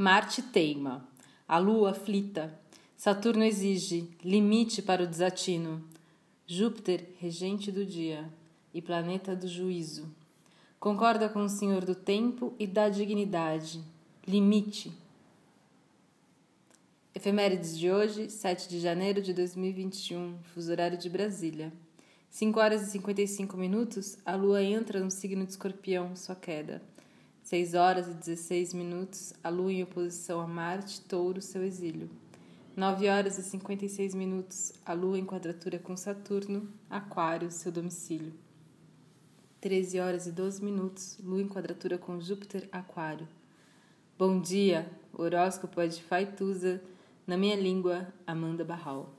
Marte teima, a Lua aflita, Saturno exige limite para o desatino. Júpiter, regente do dia e planeta do juízo, concorda com o Senhor do tempo e da dignidade. Limite. Efemérides de hoje, 7 de janeiro de 2021, fuso horário de Brasília. 5 horas e 55 minutos, a lua entra no signo de escorpião, sua queda. 6 horas e 16 minutos, a Lua em oposição a Marte, Touro, seu exílio. 9 horas e 56 minutos, a Lua em quadratura com Saturno, Aquário, seu domicílio. 13 horas e 12 minutos, Lua em quadratura com Júpiter, Aquário. Bom dia, horóscopo é de Faituza, na minha língua, Amanda Barral.